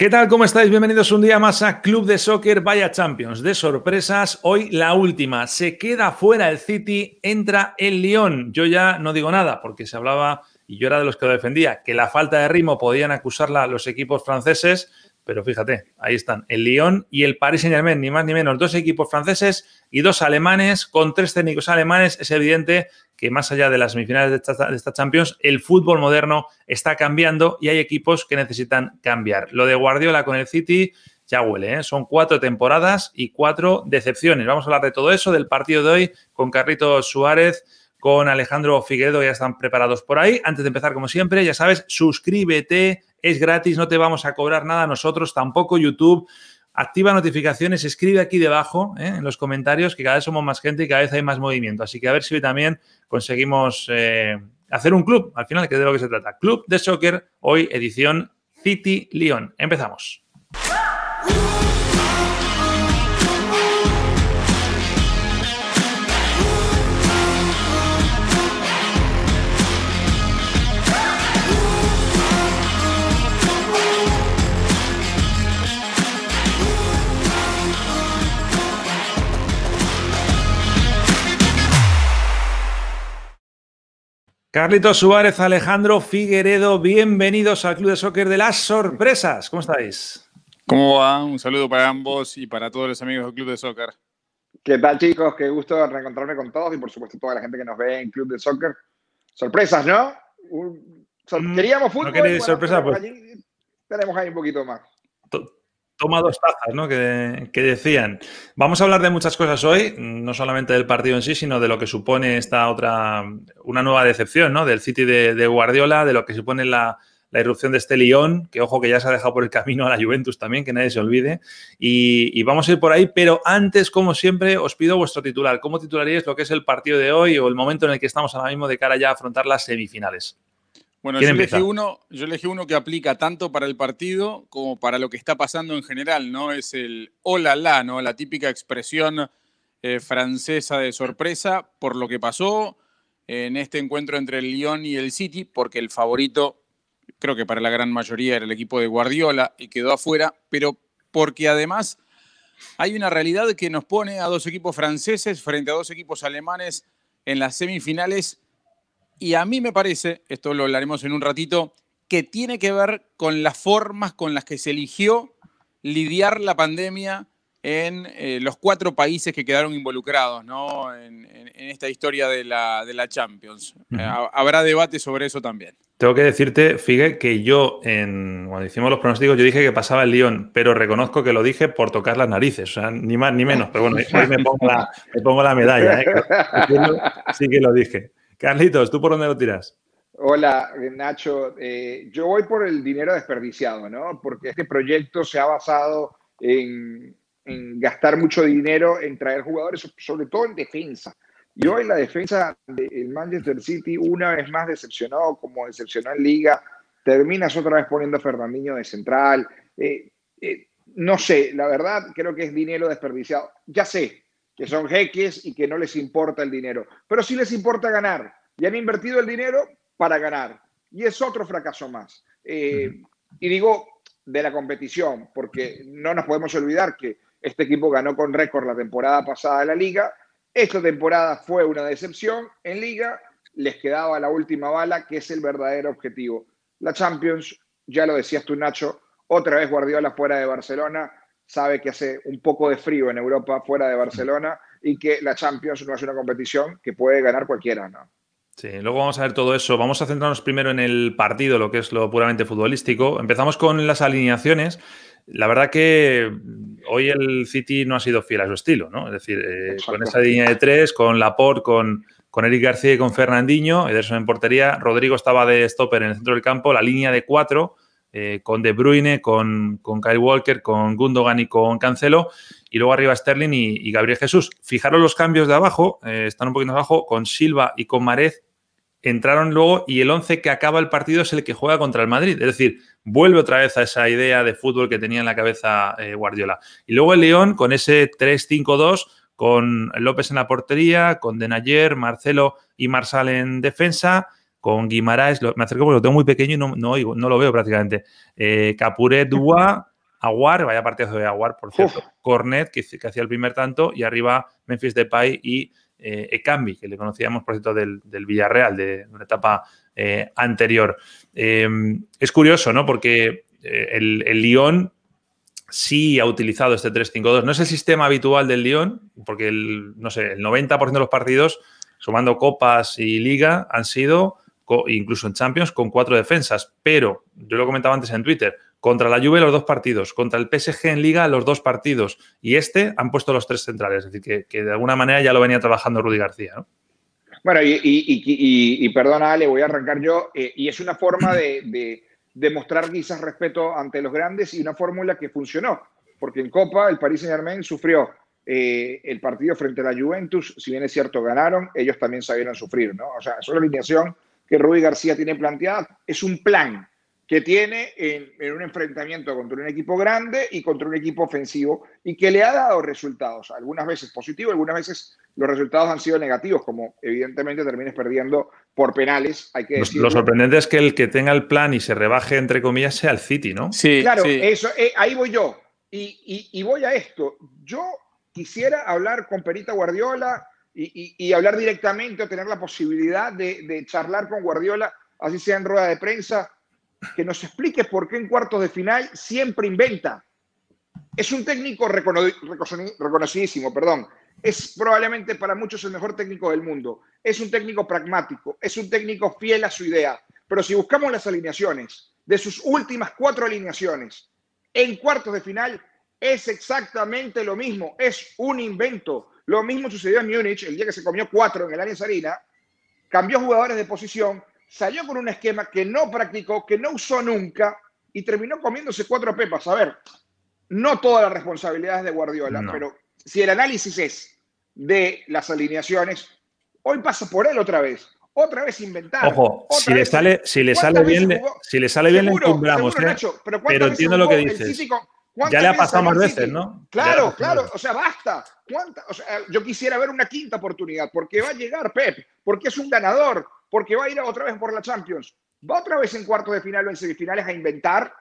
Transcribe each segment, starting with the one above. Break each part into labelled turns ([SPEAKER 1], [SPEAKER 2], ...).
[SPEAKER 1] ¿Qué tal? ¿Cómo estáis? Bienvenidos un día más a Club de Soccer Vaya Champions. De sorpresas, hoy la última. Se queda fuera el City, entra el Lyon. Yo ya no digo nada porque se hablaba, y yo era de los que lo defendía, que la falta de ritmo podían acusarla los equipos franceses, pero fíjate, ahí están, el Lyon y el Paris Saint-Germain, ni más ni menos, dos equipos franceses y dos alemanes, con tres técnicos alemanes. Es evidente que más allá de las semifinales de esta, Champions, el fútbol moderno está cambiando y hay equipos que necesitan cambiar. Lo de Guardiola con el City ya huele, ¿eh? son cuatro temporadas y cuatro decepciones. Vamos a hablar de todo eso, del partido de hoy, con Carrito Suárez, con Alejandro Figueredo, ya están preparados por ahí. Antes de empezar, como siempre, ya sabes, suscríbete, es gratis, no te vamos a cobrar nada nosotros, tampoco YouTube activa notificaciones, escribe aquí debajo ¿eh? en los comentarios que cada vez somos más gente y cada vez hay más movimiento. Así que a ver si hoy también conseguimos eh, hacer un club, al final, que es de lo que se trata. Club de Soccer, hoy edición City Lyon. Empezamos. Carlitos Suárez, Alejandro Figueredo, bienvenidos al Club de Soccer de las Sorpresas. ¿Cómo estáis?
[SPEAKER 2] ¿Cómo va? Un saludo para ambos y para todos los amigos del Club de Soccer.
[SPEAKER 3] ¿Qué tal, chicos? Qué gusto reencontrarme con todos y, por supuesto, toda la gente que nos ve en Club de Soccer. Sorpresas, ¿no? Mm, queríamos fútbol.
[SPEAKER 2] No sorpresas, pues.
[SPEAKER 3] tenemos ahí un poquito más
[SPEAKER 2] toma dos tazas, ¿no? Que, decían. Vamos a hablar de muchas cosas hoy, no solamente del partido en sí, sino de lo que supone esta otra, una nueva decepción, ¿no? Del City de, Guardiola, de lo que supone la, irrupción de este Lyon, que ojo que ya se ha dejado por el camino a la Juventus también, que nadie se olvide. Y, y, vamos a ir por ahí, pero antes, como siempre, os pido vuestro titular. ¿Cómo titularíais lo que es el partido de hoy o el momento en el que estamos ahora mismo de cara ya a afrontar las semifinales? Bueno, yo elegí, uno, yo elegí uno que aplica tanto para el partido como para lo que está pasando en general, ¿no? Es el hola la, ¿no? La típica expresión eh, francesa de sorpresa por lo que pasó en este encuentro entre el Lyon y el City, porque el favorito, creo que para la gran mayoría era el equipo de Guardiola y quedó afuera, pero porque además hay una realidad que nos pone a dos equipos franceses frente a dos equipos alemanes en las semifinales y a mí me parece, esto lo hablaremos en un ratito, que tiene que ver con las formas con las que se eligió lidiar la pandemia en eh, los cuatro países que quedaron involucrados ¿no? en, esta historia de la, de la Champions. Eh, habrá debate sobre eso también.
[SPEAKER 1] Tengo que decirte, Figue, que yo, en, cuando hicimos los pronósticos, yo dije que pasaba el Lyon, pero reconozco que lo dije por tocar las narices, o sea, ni más ni menos. Pero bueno, hoy me pongo la, me pongo la medalla, ¿eh? sí que lo dije. Carlitos, ¿tú por dónde lo tiras?
[SPEAKER 3] Hola, Nacho. Eh, yo voy por el dinero desperdiciado, ¿no? Porque este proyecto se ha basado en, gastar mucho dinero en traer jugadores, sobre todo en defensa. Y hoy la defensa del Manchester City, una vez más decepcionado, como decepcionó en Liga, terminas otra vez poniendo a Fernandinho de central. Eh, eh, no sé, la verdad, creo que es dinero desperdiciado. Ya sé, que son jeques y que no les importa el dinero, pero sí les importa ganar y han invertido el dinero para ganar. Y es otro fracaso más. Eh, y digo de la competición, porque no nos podemos olvidar que este equipo ganó con récord la temporada pasada de la liga. Esta temporada fue una decepción en liga, les quedaba la última bala, que es el verdadero objetivo. La Champions, ya lo decías tú, Nacho, otra vez Guardiola fuera de Barcelona, sabe que hace un poco de frío en Europa fuera de Barcelona y que la Champions no es una competición que puede ganar cualquiera, ¿no?
[SPEAKER 1] Sí, luego vamos a ver todo eso. Vamos a centrarnos primero en el partido, lo que es lo puramente futbolístico. Empezamos con las alineaciones. La verdad que hoy el City no ha sido fiel a su estilo, ¿no? Es decir, eh, con esa línea de tres, con Laporte, con, con Eric García y con Fernandinho, Ederson en portería, Rodrigo estaba de stopper en el centro del campo, la línea de cuatro, eh, con De Bruyne, con, con, Kyle Walker, con Gundogan y con Cancelo, y luego arriba Sterling y, Gabriel Jesús. Fijaros los cambios de abajo, eh, están un poquito abajo, con Silva y con Marez entraron luego y el 11 que acaba el partido es el que juega contra el Madrid. Es decir, vuelve otra vez a esa idea de fútbol que tenía en la cabeza eh, Guardiola. Y luego el León con ese 3-5-2, con López en la portería, con Denayer, Marcelo y Marsal en defensa, con Guimaraes, me acerco porque lo tengo muy pequeño y no, no, no lo veo prácticamente. Eh, Capuret, Dua, Aguar, vaya partido de Aguar, por cierto. Cornet, que, que hacía el primer tanto, y arriba Memphis Depay y eh, Ekambi, que le conocíamos, por cierto, del, Villarreal, de una etapa eh, anterior. Em, es curioso, ¿no? Porque eh, el, el, Lyon sí ha utilizado este 3-5-2. No es el sistema habitual del Lyon, porque el, no sé, el 90% de los partidos, sumando copas y liga, han sido, incluso en Champions, con cuatro defensas. Pero, yo lo comentaba antes en Twitter, contra la Juve los dos partidos, contra el PSG en Liga los dos partidos y este han puesto los tres centrales, es decir, que, de alguna manera ya lo venía trabajando Rudy García. ¿no?
[SPEAKER 3] Bueno, y, perdona Ale, voy a arrancar yo, eh, y es una forma de, demostrar quizás respeto ante los grandes y una fórmula que funcionó, porque en Copa el Paris Saint Germain sufrió eh, el partido frente a la Juventus, si bien es cierto ganaron, ellos también sabieron sufrir, ¿no? O sea, es una alineación que Rudy García tiene planteada, es un plan, que tiene en, un enfrentamiento contra un equipo grande y contra un equipo ofensivo y que le ha dado resultados, algunas veces positivos, algunas veces los resultados han sido negativos, como evidentemente termines perdiendo por penales, hay que
[SPEAKER 1] Lo sorprendente es que el que tenga el plan y se rebaje, entre comillas, sea el City, ¿no?
[SPEAKER 3] Sí, claro, Eso, eh, ahí voy yo. Y, voy a esto. Yo quisiera hablar con Perita Guardiola y, hablar directamente o tener la posibilidad de, charlar con Guardiola, así sea en rueda de prensa, que nos explique por qué en cuartos de final siempre inventa. Es un técnico reconocidísimo, perdón. Es probablemente para muchos el mejor técnico del mundo. Es un técnico pragmático, es un técnico fiel a su idea. Pero si buscamos las alineaciones de sus últimas cuatro alineaciones en cuartos de final, es exactamente lo mismo. Es un invento. Lo mismo sucedió en Múnich el día que se comió cuatro en el área Arena. Cambió jugadores de posición, salió con un esquema que no practicó, que no usó nunca y terminó comiéndose cuatro pepas. A ver, no todas las responsabilidades de Guardiola, pero si el análisis es de las alineaciones, hoy pasa por él otra vez. Otra vez inventar.
[SPEAKER 1] Ojo, si le, sale, si le sale bien, si le sale bien, le encumbramos. ¿eh? pero, entiendo lo que dices. Ya le ha pasado más veces, ¿no?
[SPEAKER 3] Claro, claro. O sea, basta. O sea, yo quisiera ver una quinta oportunidad, porque va a llegar Pep, porque es un ganador, porque va a ir otra vez por la Champions. Va otra vez en cuartos de final o en semifinales a inventar,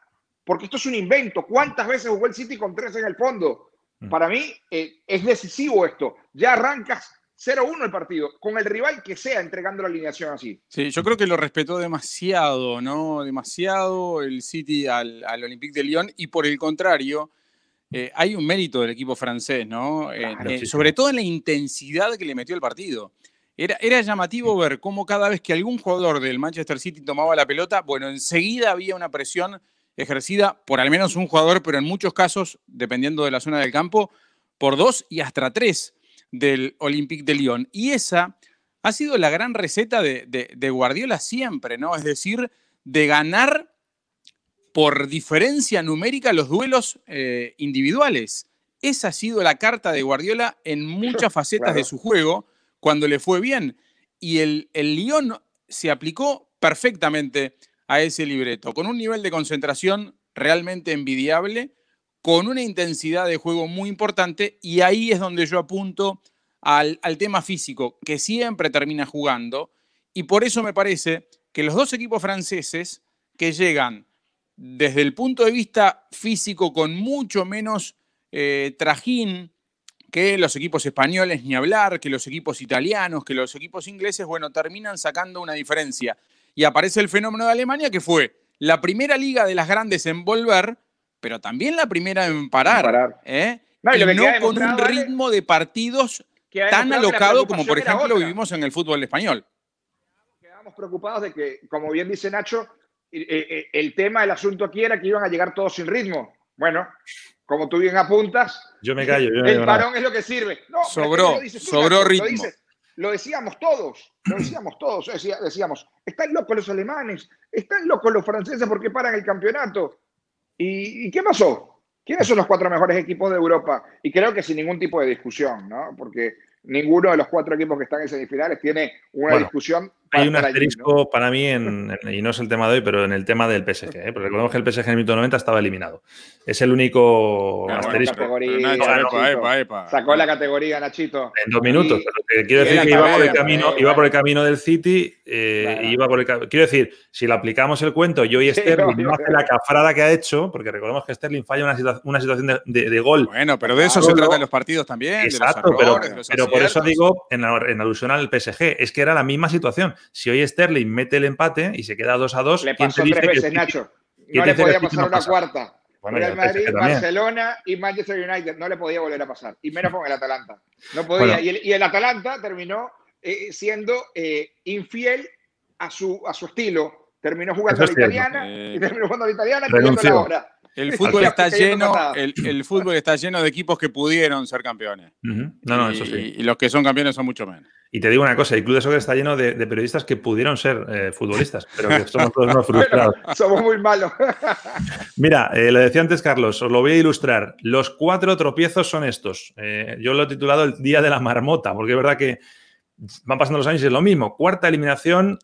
[SPEAKER 3] porque esto es un invento. ¿Cuántas veces jugó el City con tres en el fondo? Mm. Para mí eh, es decisivo esto. Ya arrancas 0-1 el partido, con el rival que sea entregando la alineación así.
[SPEAKER 2] Sí, yo creo que lo respetó demasiado, ¿no? Demasiado el City al, Olympique de Lyon y por el contrario, eh, hay un mérito del equipo francés, ¿no? Eh, sobre todo en la intensidad que le metió el partido. Era, llamativo ver cómo cada vez que algún jugador del Manchester City tomaba la pelota, bueno, enseguida había una presión ejercida por al menos un jugador, pero en muchos casos, dependiendo de la zona del campo, por dos y hasta tres del Olympique de Lyon. Y esa ha sido la gran receta de, Guardiola siempre, ¿no? Es decir, de ganar por diferencia numérica los duelos eh, individuales. Esa ha sido la carta de Guardiola en muchas facetas de su juego cuando le fue bien. Y el, el Lyon se aplicó perfectamente a ese libreto, con un nivel de concentración realmente envidiable, con una intensidad de juego muy importante, y ahí es donde yo apunto al, al tema físico, que siempre termina jugando, y por eso me parece que los dos equipos franceses que llegan desde el punto de vista físico con mucho menos eh, trajín, que los equipos españoles, ni hablar, que los equipos italianos, que los equipos ingleses, bueno, terminan sacando una diferencia. Y aparece el fenómeno de Alemania, que fue la primera liga de las grandes en volver, pero también la primera en parar. ¿eh? No, y, no con un ritmo de partidos tan alocado como, por ejemplo, vivimos en el fútbol español.
[SPEAKER 3] Quedamos preocupados de que, como bien dice Nacho, el tema, el asunto aquí era que iban a llegar todos sin ritmo. Bueno, como tú bien apuntas,
[SPEAKER 1] yo me callo.
[SPEAKER 3] el parón es lo que sirve.
[SPEAKER 2] sobró, sobró ritmo.
[SPEAKER 3] lo decíamos todos, lo decíamos todos, decíamos, están locos los alemanes, están locos los franceses porque paran el campeonato. ¿Y, qué pasó? ¿Quiénes son los cuatro mejores equipos de Europa? Y creo que sin ningún tipo de discusión, ¿no? Porque ninguno de los cuatro equipos que están en semifinales tiene una discusión.
[SPEAKER 1] Hay un asterisco para mí, y no es el tema de hoy, pero en el tema del PSG, ¿eh? porque recordemos que el PSG en el minuto 90 estaba eliminado. Es el único asterisco.
[SPEAKER 3] Sacó la categoría, Nachito.
[SPEAKER 1] En dos minutos, quiero decir que iba por el camino, iba por el camino del City, eh, iba por el quiero decir, si le aplicamos el cuento y hoy Sterling no hace la cafrada que ha hecho, porque recordemos que Sterling falla una, una situación de, gol.
[SPEAKER 2] Bueno, pero de eso se trata en los partidos también.
[SPEAKER 1] Exacto, pero, pero por eso digo, en, en alusión al PSG, es que era la misma situación. Si hoy Sterling mete el empate y se queda 2 a 2,
[SPEAKER 3] le pasó tres veces, Nacho. No le podía pasar una cuarta. Real Madrid, Barcelona y Manchester United. No le podía volver a pasar. Y menos con el Atalanta. No podía. Y, el, Atalanta terminó eh, siendo eh, infiel a su, a su estilo. Terminó jugando a la italiana y terminó jugando a la italiana y la hora.
[SPEAKER 2] El fútbol, está lleno, el, fútbol está lleno de equipos que pudieron ser campeones.
[SPEAKER 1] No, no, eso sí.
[SPEAKER 2] Y, los que son campeones son mucho menos.
[SPEAKER 1] Y te digo una cosa, el Club de Soccer está lleno de, periodistas que pudieron ser eh, futbolistas, pero que somos todos unos frustrados.
[SPEAKER 3] somos muy malos.
[SPEAKER 1] Mira, eh, lo decía antes Carlos, os lo voy a ilustrar. Los cuatro tropiezos son estos. Eh, yo lo he titulado el Día de la Marmota, porque es verdad que van pasando los años y es lo mismo. Cuarta eliminación,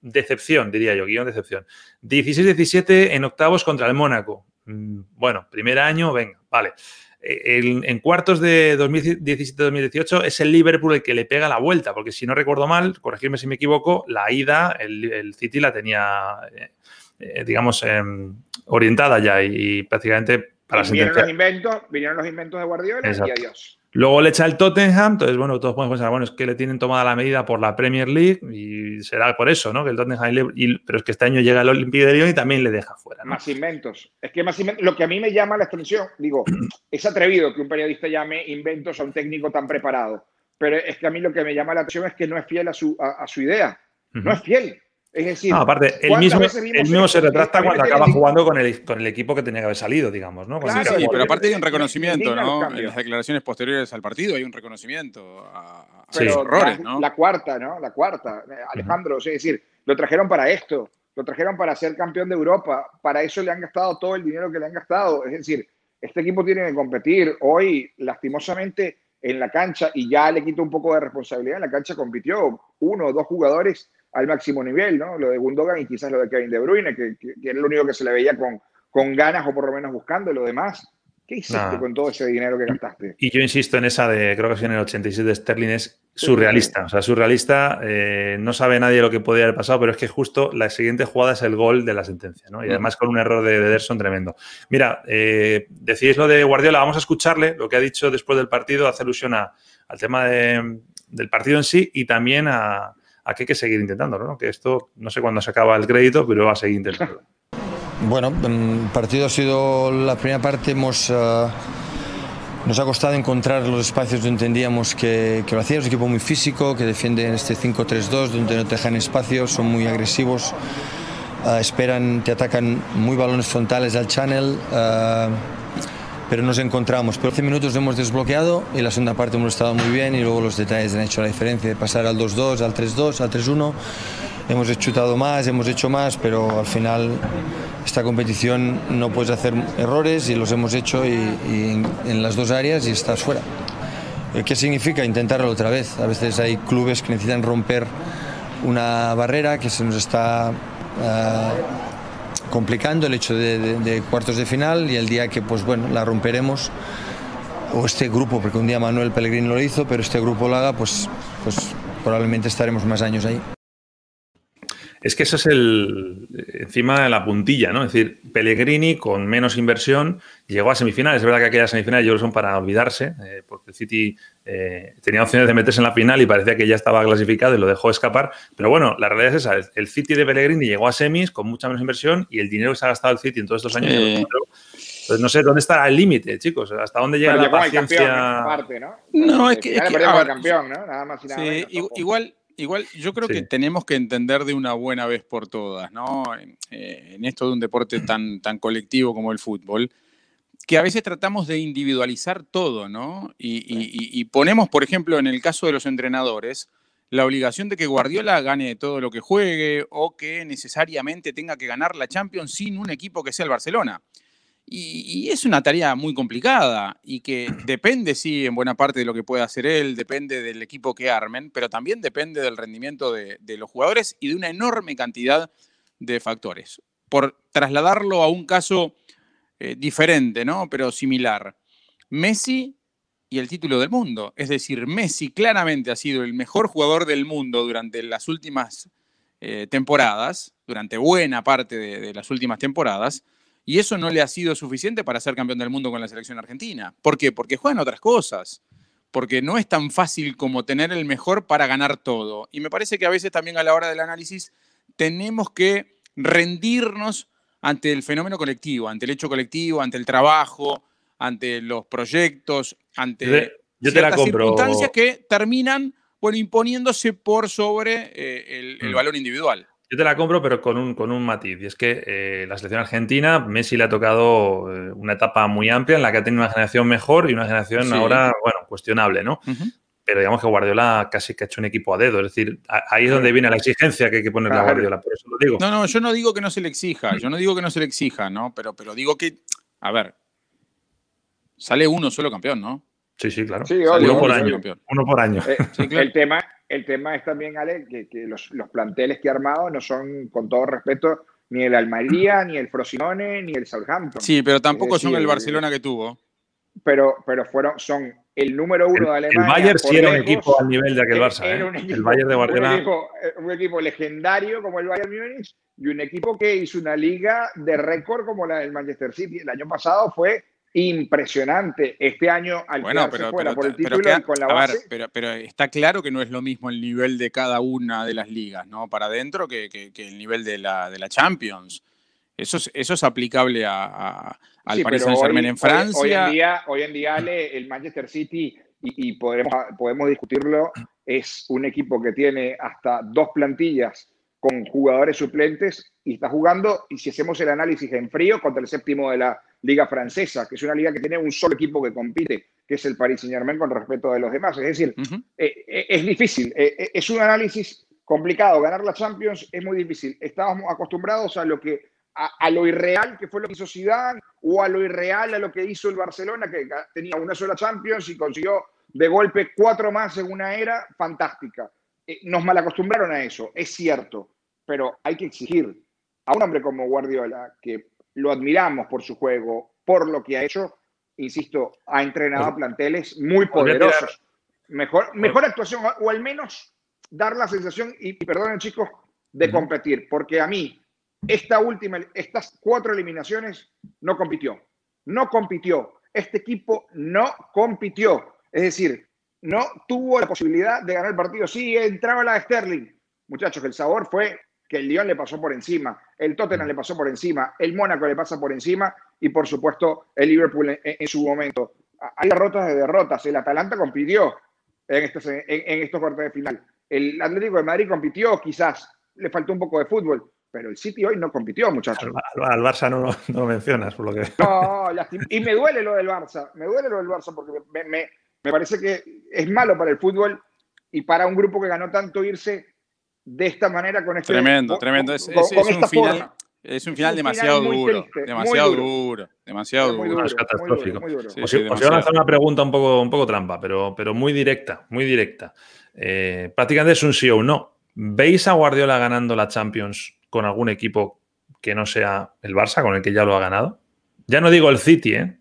[SPEAKER 1] decepción, diría yo, guion decepción. 16-17 en octavos contra el Mónaco. Mm, bueno, primer año, venga, vale. Eh, en, cuartos de 2017-2018 es el Liverpool el que le pega la vuelta, porque si no recuerdo mal, corregirme si me equivoco, la ida, el, City la tenía, eh, eh, digamos, em, orientada ya y, prácticamente
[SPEAKER 3] para vinieron los inventos, vinieron los inventos de Guardiola y adiós.
[SPEAKER 1] Luego le echa el Tottenham, entonces, bueno, todos podemos pensar, bueno, es que le tienen tomada la medida por la Premier League y será por eso, ¿no? Que el Tottenham, pero es que este año llega el Olympique de Lyon y también le deja fuera,
[SPEAKER 3] Más inventos. Es que más inventos, lo que a mí me llama la atención, digo, es atrevido que un periodista llame inventos a un técnico tan preparado, pero es que a mí lo que me llama la atención es que no es fiel a su, a, su idea, no es fiel. Es decir,
[SPEAKER 1] aparte, él mismo, se retracta cuando acaba jugando con el, con el equipo que tenía que haber salido, digamos, ¿no?
[SPEAKER 2] sí, pero aparte hay un reconocimiento, ¿no? En las declaraciones posteriores al partido hay un reconocimiento a, errores,
[SPEAKER 3] ¿no? La cuarta, ¿no? La cuarta, Alejandro, es decir, lo trajeron para esto, lo trajeron para ser campeón de Europa, para eso le han gastado todo el dinero que le han gastado, es decir, este equipo tiene que competir. Hoy, lastimosamente, en la cancha, y ya le quito un poco de responsabilidad, en la cancha compitió uno o dos jugadores al máximo nivel, ¿no? Lo de Gundogan y quizás lo de Kevin De Bruyne, que, que, era lo único que se le veía con, con ganas o por lo menos buscando. Lo demás, ¿qué hiciste con todo ese dinero que gastaste?
[SPEAKER 1] Y yo insisto en esa de, creo que es en el 86 de Sterling, es surrealista. O sea, surrealista, eh, no sabe nadie lo que podría haber pasado, pero es que justo la siguiente jugada es el gol de la sentencia, ¿no? Y además con un error de Ederson tremendo. Mira, eh, decís lo de Guardiola, vamos a escucharle lo que ha dicho después del partido, hace alusión al tema del partido en sí y también a aquí hay que seguir intentándolo, ¿no? Que esto, no sé cuándo se acaba el crédito, pero va a seguir intentándolo.
[SPEAKER 4] Bueno, el partido ha sido la primera parte, hemos, eh, nos ha costado encontrar los espacios donde entendíamos que, que lo hacía, es un equipo muy físico, que defiende en este 5-3-2, donde no te dejan espacios, son muy agresivos, eh, esperan, te atacan muy balones frontales al channel. Uh, pero nos encontramos. Pero 15 minutos hemos desbloqueado y la segunda parte hemos estado muy bien y luego los detalles han hecho la diferencia de pasar al 2-2, al 3-2, al 3-1. Hemos chutado más, hemos hecho más, pero al final esta competición no puedes hacer errores y los hemos hecho y, en las dos áreas y estás fuera. ¿Qué significa? Intentarlo otra vez. A veces hay clubes que necesitan romper una barrera que se nos está... Uh, complicando el hecho de, cuartos de final y el día que pues bueno la romperemos. O este grupo porque un día Manuel Pellegrini lo hizo pero este grupo lo haga pues pues probablemente estaremos más años ahí
[SPEAKER 1] es que eso es el encima de la puntilla, ¿no? Es decir, Pellegrini con menos inversión llegó a semifinales. Es verdad que aquellas semifinales yo creo son para olvidarse, eh, porque el City eh, tenía opciones de meterse en la final y parecía que ya estaba clasificado y lo dejó escapar. Pero bueno, la realidad es esa. El City de Pellegrini llegó a semis con mucha menos inversión y el dinero que se ha gastado el City en todos estos años. Pues no sé dónde está el límite, chicos. ¿Hasta dónde llega la paciencia?
[SPEAKER 2] ¿no? es que, es que campeón, ¿no? Nada más y nada sí, igual Igual yo creo que tenemos que entender de una buena vez por todas, ¿no? Eh, en esto de un deporte tan, tan colectivo como el fútbol, que a veces tratamos de individualizar todo, ¿no? Y, ponemos, por ejemplo, en el caso de los entrenadores, la obligación de que Guardiola gane todo lo que juegue o que necesariamente tenga que ganar la Champions sin un equipo que sea el Barcelona. Y, es una tarea muy complicada y que depende, sí, en buena parte de lo que pueda hacer él, depende del equipo que armen, pero también depende del rendimiento de, los jugadores y de una enorme cantidad de factores. Por trasladarlo a un caso eh, diferente, ¿no? Pero similar. Messi y el título del mundo. Es decir, Messi claramente ha sido el mejor jugador del mundo durante las últimas eh, temporadas, durante buena parte de, las últimas temporadas, y eso no le ha sido suficiente para ser campeón del mundo con la selección argentina. ¿Por qué? Porque juegan otras cosas, porque no es tan fácil como tener el mejor para ganar todo. Y me parece que a veces también a la hora del análisis tenemos que rendirnos ante el fenómeno colectivo, ante el hecho colectivo, ante el trabajo, ante los proyectos, ante ciertas circunstancias que terminan bueno, imponiéndose por sobre eh, el, mm. valor individual.
[SPEAKER 1] Yo te la compro, pero con un, con un matiz. Y es que eh, la selección argentina, Messi le ha tocado eh, una etapa muy amplia en la que ha tenido una generación mejor y una generación ahora, bueno, cuestionable, ¿no? Pero digamos que Guardiola casi que ha hecho un equipo a dedo. Es decir, ahí es donde viene la exigencia que hay que ponerle a Guardiola. Por eso lo digo.
[SPEAKER 2] No, no, yo no digo que no se le exija. Yo no digo que no se le exija, ¿no? Pero, pero digo que, a ver, sale uno solo campeón, ¿no?
[SPEAKER 1] Sí, sí, claro.
[SPEAKER 3] uno,
[SPEAKER 1] por año, uno por año.
[SPEAKER 3] el, tema, el tema es también, Ale, que, los, planteles que ha armado no son, con todo respeto, ni el Almería, ni el Frosinone, ni el Southampton.
[SPEAKER 2] Sí, pero tampoco son el Barcelona que tuvo.
[SPEAKER 3] Pero, pero fueron, son el número uno de Alemania.
[SPEAKER 1] El Bayern sí era un equipo al nivel de aquel Barça. ¿eh? el Bayern de Guardiola.
[SPEAKER 3] Eh, un equipo, legendario como el Bayern Múnich y un equipo que hizo una liga de récord como la del Manchester City. El año pasado fue impresionante. Este año, al
[SPEAKER 2] bueno, pero, fuera por el título con la base. pero, pero, está claro que no es lo mismo el nivel de cada una de las ligas, ¿no? Para adentro que, el nivel de la, de la Champions. Eso es, eso es aplicable a, al Paris Saint Germain en Francia.
[SPEAKER 3] Hoy, en día, hoy en día el Manchester City, y, y podemos, podemos discutirlo, es un equipo que tiene hasta dos plantillas con jugadores suplentes y está jugando, y si hacemos el análisis en frío, contra el séptimo de la liga francesa, que es una liga que tiene un solo equipo que compite, que es el Paris Saint Germain con respecto de los demás. Es decir, eh, eh, es difícil, eh, es un análisis complicado. Ganar la Champions es muy difícil. Estábamos acostumbrados a lo que a, lo irreal que fue lo que hizo Zidane o a lo irreal a lo que hizo el Barcelona, que tenía una sola Champions y consiguió de golpe cuatro más en una era fantástica. nos malacostumbraron a eso, es cierto, pero hay que exigir a un hombre como Guardiola, que lo admiramos por su juego, por lo que ha hecho. Insisto, ha entrenado a planteles muy poderosos. Mejor, mejor actuación, o al menos dar la sensación, y, perdonen chicos, de competir, porque a mí, esta última, estas cuatro eliminaciones no compitió. No compitió. Este equipo no compitió. Es decir, no tuvo la posibilidad de ganar el partido. Sí, entraba la de Sterling. Muchachos, el sabor fue que el Lyon le pasó por encima, el Tottenham le pasó por encima, el Mónaco le pasa por encima y por supuesto el Liverpool en, su momento. Hay derrotas de derrotas, el Atalanta compitió en estos, en, estos cuartos de final, el Atlético de Madrid compitió, quizás le faltó un poco de fútbol, pero el City hoy no compitió, muchachos.
[SPEAKER 1] Al, Barça no, lo mencionas, por lo que.
[SPEAKER 3] No, y me duele lo del Barça, me duele lo del Barça porque me, me, parece que es malo para el fútbol y para un grupo que ganó tanto irse de esta manera con este
[SPEAKER 2] Tremendo, tremendo. Es, un final, es un final demasiado duro. demasiado duro. Demasiado duro.
[SPEAKER 1] es catastrófico. os, iba a lanzar una pregunta un poco, un poco trampa, pero, pero muy directa, muy directa. Eh, prácticamente es un sí o un no. ¿Veis a Guardiola ganando la Champions con algún equipo que no sea el Barça, con el que ya lo ha ganado? Ya no digo el City, ¿eh?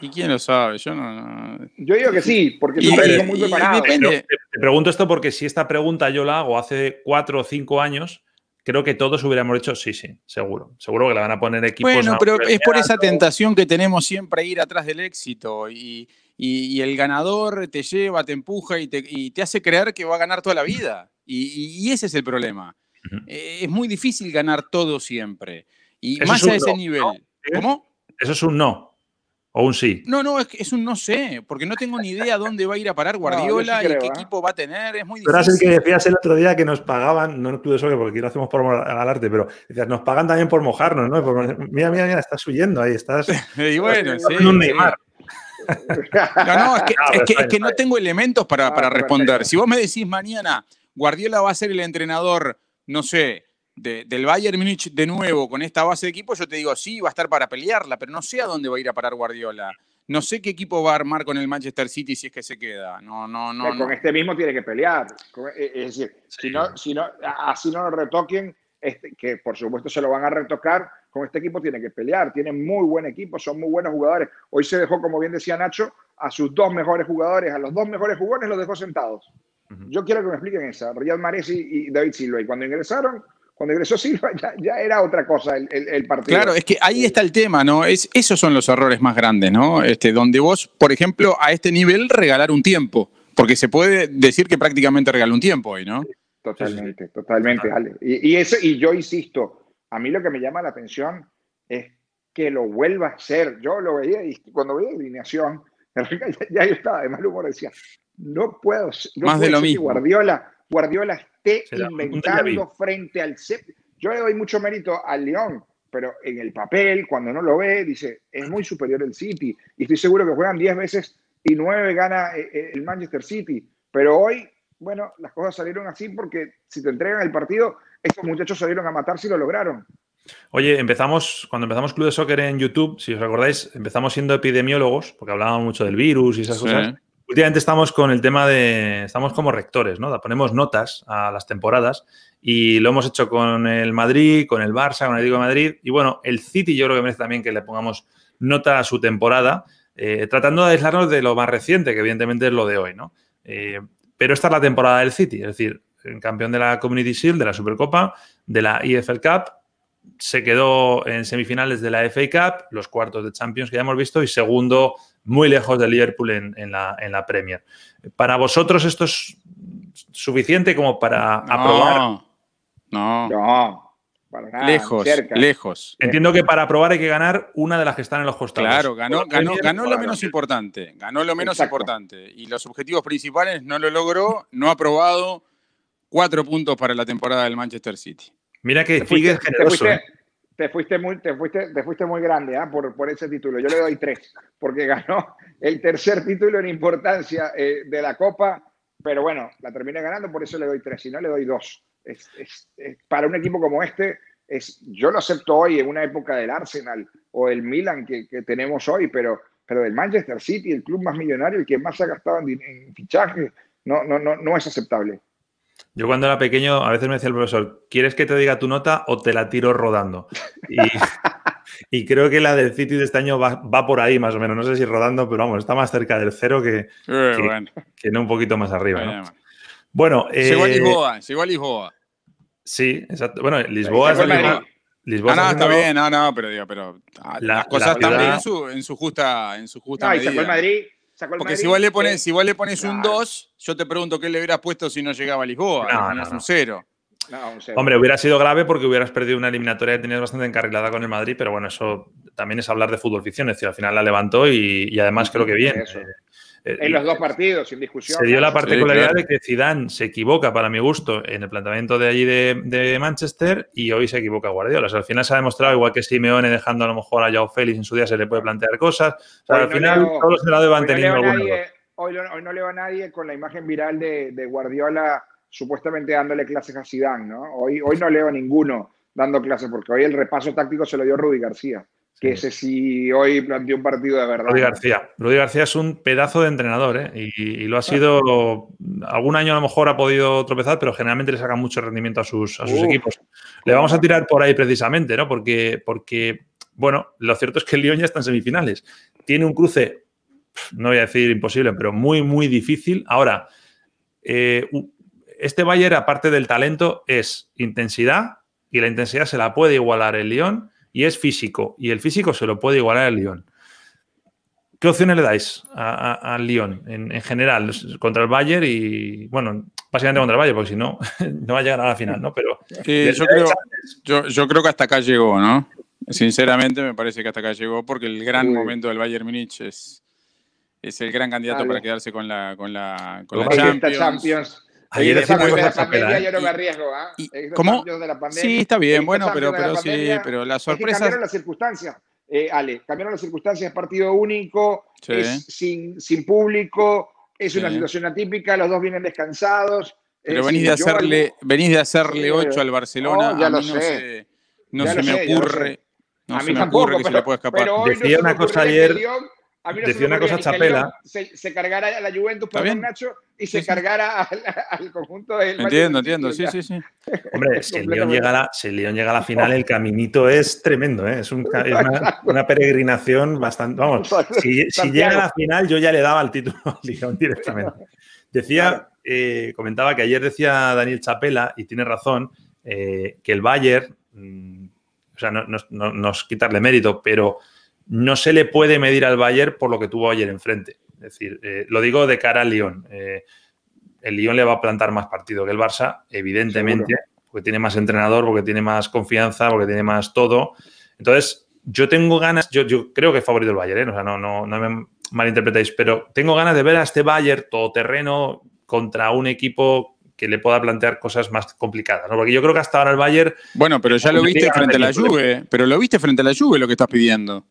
[SPEAKER 2] ¿Y quién lo sabe? Yo no.
[SPEAKER 3] Yo digo que sí, porque es un muy preparado.
[SPEAKER 1] Te, pregunto esto porque si esta pregunta yo la hago hace cuatro o cinco años, creo que todos hubiéramos dicho sí, sí, seguro. Seguro que la van a poner equipos.
[SPEAKER 2] Bueno, pero es por esa tentación que tenemos siempre ir atrás del éxito. Y, el ganador te lleva, te empuja y te, hace creer que va a ganar toda la vida. Y, ese es el problema. Eh, es muy difícil ganar todo siempre. Y más a ese nivel. ¿Cómo?
[SPEAKER 1] Eso es un no. ¿O un sí?
[SPEAKER 2] No, no, es, es un no sé, porque no tengo ni idea dónde va a ir a parar Guardiola y qué ¿eh? equipo va a tener. Es muy difícil.
[SPEAKER 1] Pero es el que decías el otro día que nos pagaban, no tuve eso porque aquí lo hacemos por arte, pero decías, nos pagan también por mojarnos, ¿no? mira, mira, mira, estás huyendo ahí, estás.
[SPEAKER 2] y bueno, sí,
[SPEAKER 1] un Neymar.
[SPEAKER 2] No, no, es que, no tengo elementos para, para responder. Si vos me decís mañana, Guardiola va a ser el entrenador, no sé, del Bayern Múnich de nuevo con esta base de equipo, yo te digo, sí, va a estar para pelearla, pero no sé a dónde va a ir a parar Guardiola. No sé qué equipo va a armar con el Manchester City si es que se queda. No, no, no.
[SPEAKER 3] Con este mismo tiene que pelear. Eh, es decir, si no, si no, así no lo retoquen, este, que por supuesto se lo van a retocar, con este equipo tiene que pelear. Tiene muy buen equipo, son muy buenos jugadores. Hoy se dejó, como bien decía Nacho, a sus dos mejores jugadores, a los dos mejores jugadores los dejó sentados. Yo quiero que me expliquen esa. Riyad Mahrez y David Silva. Y cuando ingresaron, cuando ingresó Silva ya, era otra cosa el, partido.
[SPEAKER 2] Claro, es que ahí está el tema, ¿no? Es, esos son los errores más grandes, ¿no? Este, donde vos, por ejemplo, a este nivel regalar un tiempo, porque se puede decir que prácticamente regaló un tiempo hoy, ¿no?
[SPEAKER 3] Totalmente, totalmente, Ale. Y, eso, y yo insisto, a mí lo que me llama la atención es que lo vuelva a hacer. Yo lo veía y cuando veía alineación, ya, yo estaba de mal humor, decía, no puedo, no
[SPEAKER 2] más de lo mismo.
[SPEAKER 3] Guardiola, Guardiola inventando frente al Yo le doy mucho mérito al León, pero en el papel, cuando no lo ve, dice, es muy superior el City. Y estoy seguro que juegan 10 veces y 9 gana eh, eh, el Manchester City. Pero hoy, bueno, las cosas salieron así porque si te entregan el partido, estos muchachos salieron a matar si lo lograron.
[SPEAKER 1] Oye, empezamos, cuando empezamos Club de Soccer en YouTube, si os recordáis, empezamos siendo epidemiólogos, porque hablábamos mucho del virus y esas cosas. Últimamente estamos con el tema de. Estamos como rectores, ¿no? Ponemos notas a las temporadas y lo hemos hecho con el Madrid, con el Barça, con el Atlético de Madrid. Y bueno, el City yo creo que merece también que le pongamos nota a su temporada, eh, tratando de aislarnos de lo más reciente, que evidentemente es lo de hoy, ¿no? Eh, pero esta es la temporada del City, es decir, el campeón de la Community Shield, de la Supercopa, de la EFL Cup, se quedó en semifinales de la FA Cup, los cuartos de Champions que ya hemos visto, y segundo muy lejos de Liverpool en, la, en la, Premier. ¿Para vosotros esto es suficiente como para aprobar?
[SPEAKER 2] No. No. lejos, lejos.
[SPEAKER 1] Entiendo que para aprobar hay que ganar una de las que están en los costados.
[SPEAKER 2] Claro, ganó, ganó, ganó lo menos importante. Ganó lo menos importante. Y los objetivos principales no lo logró, no ha aprobado cuatro puntos para la temporada del Manchester City.
[SPEAKER 1] Mira que Figue generoso. ¿eh?
[SPEAKER 3] te fuiste muy, te fuiste, te fuiste muy grande ¿ah? por, por, ese título. Yo le doy tres, porque ganó el tercer título en importancia eh, de la Copa, pero bueno, la terminé ganando, por eso le doy tres, si no le doy dos. Es, es, para un equipo como este, es, yo lo acepto hoy en una época del Arsenal o el Milan que, que tenemos hoy, pero, pero del Manchester City, el club más millonario, el que más ha gastado en, en fichaje, no, no, no, no es aceptable.
[SPEAKER 1] Yo cuando era pequeño, a veces me decía el profesor, ¿quieres que te diga tu nota o te la tiro rodando? Y, creo que la del City de este año va, por ahí más o menos. No sé si rodando, pero vamos, está más cerca del cero que, eh, que, no un poquito más arriba. ¿no? Bueno,
[SPEAKER 2] eh, llegó a Lisboa, llegó a Lisboa.
[SPEAKER 1] Sí, exacto. Bueno, Lisboa es
[SPEAKER 2] Lisboa. ah, no, está bien, no, no, pero digo, pero ah, las cosas están bien en su, en su justa, en su justa medida.
[SPEAKER 3] Y sacó el Madrid
[SPEAKER 2] porque si vos, le pones, si vos le pones un 2, yo te pregunto qué le hubieras puesto si no llegaba a Lisboa. No, no, un 0.
[SPEAKER 1] Hombre, hubiera sido grave porque hubieras perdido una eliminatoria que tenías bastante encarrilada con el Madrid, pero bueno, eso también es hablar de fútbol ficción. Es decir, al final la levantó y, además creo que bien.
[SPEAKER 3] Eh, en los dos partidos, sin discusión.
[SPEAKER 1] Se dio la particularidad de que Zidane se equivoca, para mi gusto, en el planteamiento de allí de, Manchester y hoy se equivoca Guardiola. al final se ha demostrado, igual que Simeone dejando a lo mejor a Joao Félix en su día se le puede plantear cosas. al final todos los lados van teniendo
[SPEAKER 3] no hoy, hoy, no leo a nadie con la imagen viral de, Guardiola supuestamente dándole clases a Zidane, ¿no? Hoy, hoy no leo a ninguno dando clases porque hoy el repaso táctico se lo dio Rudy García que ese sí hoy planteó un partido de verdad.
[SPEAKER 1] Rudy García. Rudy García es un pedazo de entrenador, ¿eh? y, lo ha sido. Algún año a lo mejor ha podido tropezar, pero generalmente le saca mucho rendimiento a sus, equipos. Le vamos a tirar por ahí precisamente, ¿no? Porque, porque, bueno, lo cierto es que el Lyon ya está en semifinales. Tiene un cruce, no voy a decir imposible, pero muy, muy difícil. Ahora, eh, este Bayern, aparte del talento, es intensidad, y la intensidad se la puede igualar el Lyon y es físico, y el físico se lo puede igualar al Lyon. ¿Qué opciones le dais al Lyon en, general contra el Bayern y, bueno, básicamente contra el Bayern, porque si no, no va a llegar a la final, ¿no? Pero
[SPEAKER 2] yo, creo, yo, creo que hasta acá llegó, ¿no? Sinceramente me parece que hasta acá llegó porque el gran momento del Bayern Múnich es, es el gran candidato para quedarse con la, con la, con la
[SPEAKER 3] Champions. Ayer de la pandemia yo no me arriesgo, ¿ah?
[SPEAKER 2] ¿Cómo? sí, está bien, bueno, pero, pero sí, pero la sorpresa.
[SPEAKER 3] Es las circunstancias. eh, Ale, cambiaron las circunstancias, partido único, es sin, sin público, es una situación atípica, los dos vienen descansados.
[SPEAKER 2] Pero venís, de hacerle, venís de hacerle 8 al Barcelona, ya a mí no, sé. no se me ocurre. No a mí se me tampoco, ocurre que se le pueda escapar.
[SPEAKER 1] Decía una cosa ayer. Decía una cosa Chapela.
[SPEAKER 3] Se, se, cargara a la Juventus por Nacho y se cargara al, conjunto del.
[SPEAKER 2] Entiendo, entiendo, sí, sí, sí.
[SPEAKER 1] Hombre, si el, León llega a la, si el León llega a la final, el caminito es tremendo, ¿eh? es, un, una, peregrinación bastante. Vamos, si, si, llega a la final, yo ya le daba el título al León directamente. Decía, eh, comentaba que ayer decía Daniel Chapela, y tiene razón, eh, que el Bayern, mm, o sea, no, no, no es quitarle mérito, pero no se le puede medir al Bayern por lo que tuvo ayer enfrente. Es decir, eh, lo digo de cara al Lyon. Eh, el Lyon le va a plantar más partido que el Barça, evidentemente, porque tiene más entrenador, porque tiene más confianza, porque tiene más todo. Entonces, yo tengo ganas, yo, creo que es favorito el Bayern, ¿eh? o sea, no, no, no me malinterpretéis, pero tengo ganas de ver a este Bayern todoterreno contra un equipo que le pueda plantear cosas más complicadas, ¿no? Porque yo creo que hasta ahora el Bayern...
[SPEAKER 2] Bueno, pero ya lo viste frente a la Juve, pero lo viste frente a la Juve lo que estás pidiendo.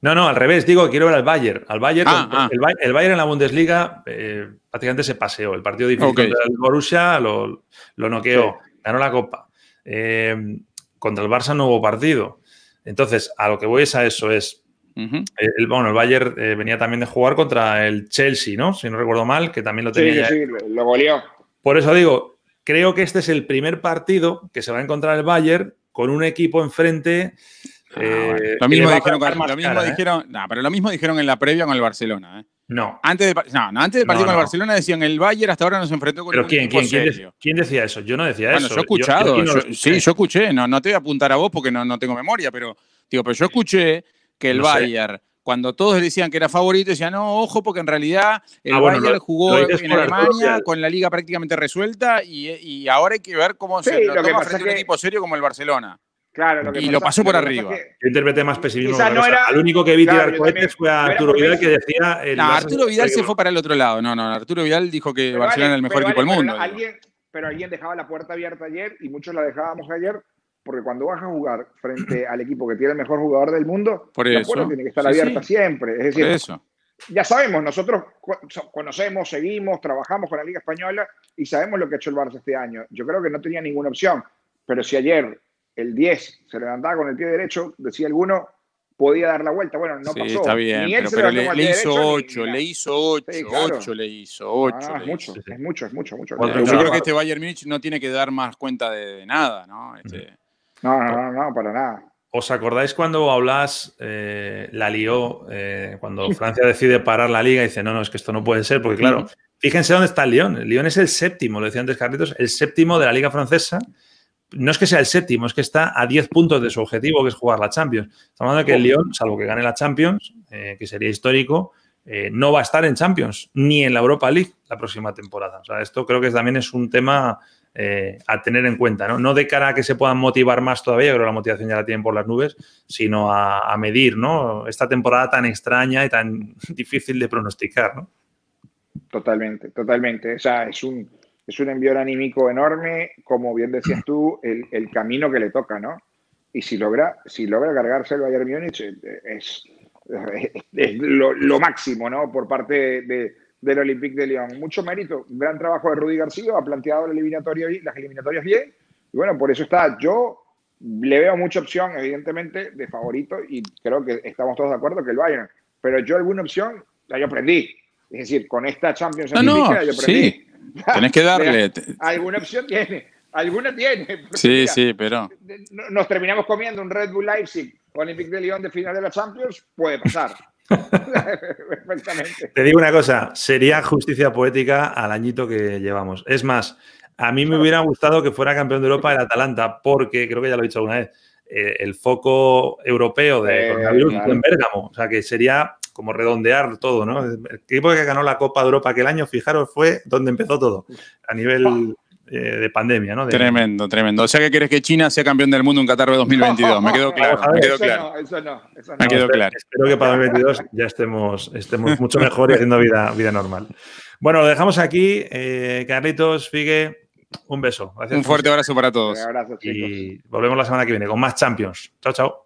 [SPEAKER 1] No, no, al revés, digo, quiero ver al Bayern. Al Bayern, ah, ah. El, Bayern en la Bundesliga eh, prácticamente se paseó. El partido difícil contra el Borussia lo, lo noqueó, ganó la Copa. Eh, contra el Barça no hubo partido. Entonces, a lo que voy es a eso, es... el, bueno, el Bayern eh, venía también de jugar contra el Chelsea, ¿no? Si no recuerdo mal, que también lo tenía.
[SPEAKER 3] Sí, sí, lo goleó.
[SPEAKER 1] Por eso digo, creo que este es el primer partido que se va a encontrar el Bayern con un equipo enfrente
[SPEAKER 2] Ah, eh, lo mismo, dijeron, lo mismo ¿eh? dijeron, no, pero lo mismo dijeron en la previa con el Barcelona. ¿eh?
[SPEAKER 1] No.
[SPEAKER 2] Antes de, no, antes del partido con el Barcelona decían el Bayern hasta ahora nos enfrentó con
[SPEAKER 1] ¿Pero quién, quién, quién, decía eso? Yo no decía eso.
[SPEAKER 2] Bueno, yo he escuchado. sí, yo escuché. No, no te voy a apuntar a vos porque no, no tengo memoria, pero digo, pero yo escuché que el Bayern cuando todos decían que era favorito, decían, no, ojo, porque en realidad el ah, Bayern jugó en Alemania con la liga prácticamente resuelta y, y, ahora hay que ver cómo se lo, toma frente a un equipo serio como el Barcelona.
[SPEAKER 3] Claro, lo que
[SPEAKER 2] y lo pasó por arriba.
[SPEAKER 1] Yo interpreté más pesimismo. No era, Al único que vi tirar cohetes fue a Arturo Vidal que decía.
[SPEAKER 2] no, Arturo Vidal se fue para el otro lado. No, no, Arturo Vidal dijo que Barcelona era el mejor equipo del mundo.
[SPEAKER 3] Alguien, pero alguien dejaba la puerta abierta ayer y muchos la dejábamos ayer porque cuando vas a jugar frente al equipo que tiene el mejor jugador del mundo,
[SPEAKER 2] por la puerta
[SPEAKER 3] tiene que estar abierta siempre. Es decir, eso. ya sabemos, nosotros conocemos, seguimos, trabajamos con la Liga Española y sabemos lo que ha hecho el Barça este año. Yo creo que no tenía ninguna opción. Pero si ayer el 10 se levantaba con el pie derecho, decía alguno, podía dar la vuelta. Bueno, no pasó.
[SPEAKER 2] Está bien, pero, le, hizo 8, le hizo 8, 8 le hizo 8.
[SPEAKER 3] es, mucho, es mucho, es mucho, mucho.
[SPEAKER 2] Yo creo que este Bayern Múnich no tiene que dar más cuenta de, nada, ¿no? Este...
[SPEAKER 3] No, no, no, no, para nada.
[SPEAKER 1] ¿Os acordáis cuando hablas, eh, la lió, eh, cuando Francia decide parar la liga y dice, no, no, es que esto no puede ser, porque claro, fíjense dónde está el Lyon. El Lyon es el séptimo, lo decía antes Carlitos, el séptimo de la liga francesa no es que sea el séptimo, es que está a 10 puntos de su objetivo, que es jugar la Champions. Estamos hablando de que el Lyon, salvo que gane la Champions, eh, que sería histórico, eh, no va a estar en Champions, ni en la Europa League la próxima temporada. O sea, esto creo que también es un tema eh, a tener en cuenta, ¿no? No de cara a que se puedan motivar más todavía, creo que la motivación ya la tienen por las nubes, sino a, a medir, ¿no? Esta temporada tan extraña y tan difícil de pronosticar, ¿no?
[SPEAKER 3] Totalmente, totalmente. O sea, es un, es un envío anímico enorme, como bien decías tú, el, el, camino que le toca, ¿no? Y si logra, si logra cargarse el Bayern Múnich, eh, es, es lo, lo, máximo, ¿no? Por parte de, del Olympique de Lyon. Mucho mérito, gran trabajo de Rudy García, ha planteado la eliminatoria, las eliminatorias bien, y bueno, por eso está. Yo le veo mucha opción, evidentemente, de favorito, y creo que estamos todos de acuerdo que el Bayern, pero yo alguna opción la yo aprendí. Es decir, con esta Champions
[SPEAKER 2] no, no, yo aprendí. Sí. Tenés que darle.
[SPEAKER 3] Alguna opción tiene. Alguna tiene.
[SPEAKER 2] Sí, sí, pero.
[SPEAKER 3] Nos terminamos comiendo un Red Bull Leipzig Olympique de Lyon de final de la Champions. Puede pasar.
[SPEAKER 1] Perfectamente. Te digo una cosa: sería justicia poética al añito que llevamos. Es más, a mí me hubiera gustado que fuera campeón de Europa el Atalanta, porque creo que ya lo he dicho alguna vez. Eh, el foco europeo de eh, coronavirus en Bérgamo. O sea, que sería como redondear todo, ¿no? El equipo que ganó la Copa de Europa aquel año, fijaros, fue donde empezó todo, a nivel eh, de pandemia, ¿no?
[SPEAKER 2] Tremendo, tremendo. O sea, que quieres que China sea campeón del mundo en Qatar 2022. Me quedó claro, me quedó claro.
[SPEAKER 3] eso no, eso no.
[SPEAKER 2] Me quedó claro.
[SPEAKER 1] Espero que para 2022 ya estemos, estemos mucho mejor y haciendo vida, vida normal. Bueno, lo dejamos aquí. Eh, Carlitos, Figue, un beso.
[SPEAKER 2] un fuerte abrazo para todos.
[SPEAKER 3] Un abrazo,
[SPEAKER 1] y volvemos la semana que viene con más Champions. Chao, chao.